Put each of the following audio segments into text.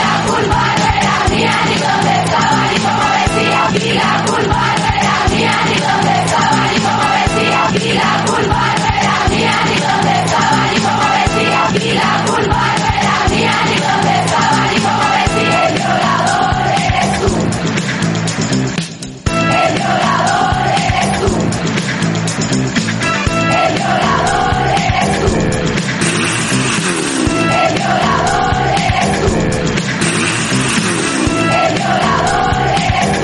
la culpa no era mía, ni dónde estaba, ni cómo vestía. Aquí la culpa no era mía, ni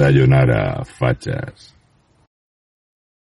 Sayonara, fachas.